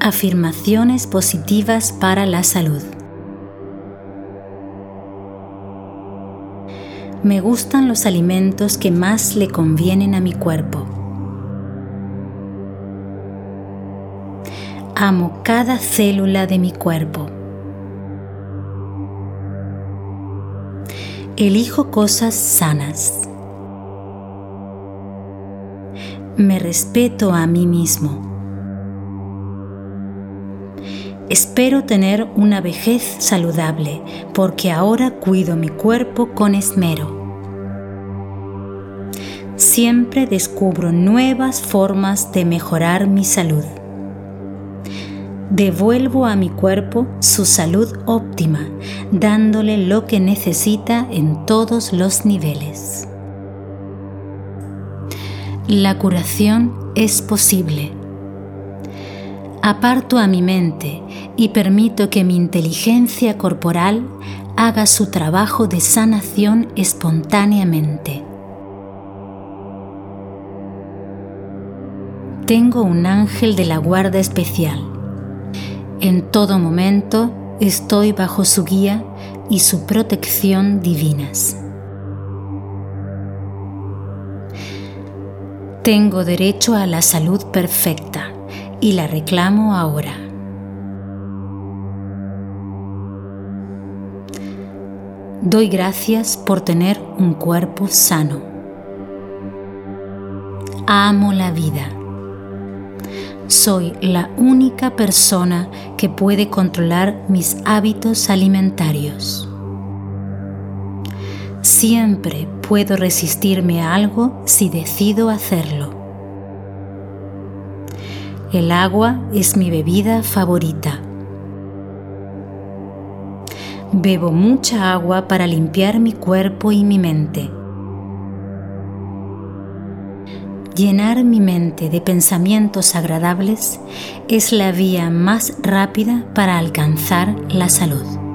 Afirmaciones positivas para la salud. Me gustan los alimentos que más le convienen a mi cuerpo. Amo cada célula de mi cuerpo. Elijo cosas sanas. Me respeto a mí mismo. Espero tener una vejez saludable porque ahora cuido mi cuerpo con esmero. Siempre descubro nuevas formas de mejorar mi salud. Devuelvo a mi cuerpo su salud óptima, dándole lo que necesita en todos los niveles. La curación es posible aparto a mi mente y permito que mi inteligencia corporal haga su trabajo de sanación espontáneamente. Tengo un ángel de la guarda especial. En todo momento estoy bajo su guía y su protección divinas. Tengo derecho a la salud perfecta y la reclamo ahora. Doy gracias por tener un cuerpo sano. Amo la vida. Soy la única persona que puede controlar mis hábitos alimentarios. Siempre puedo resistirme a algo si decido hacerlo. El agua es mi bebida favorita. Bebo mucha agua para limpiar mi cuerpo y mi mente. Llenar mi mente de pensamientos agradables es la vía más rápida para alcanzar la salud.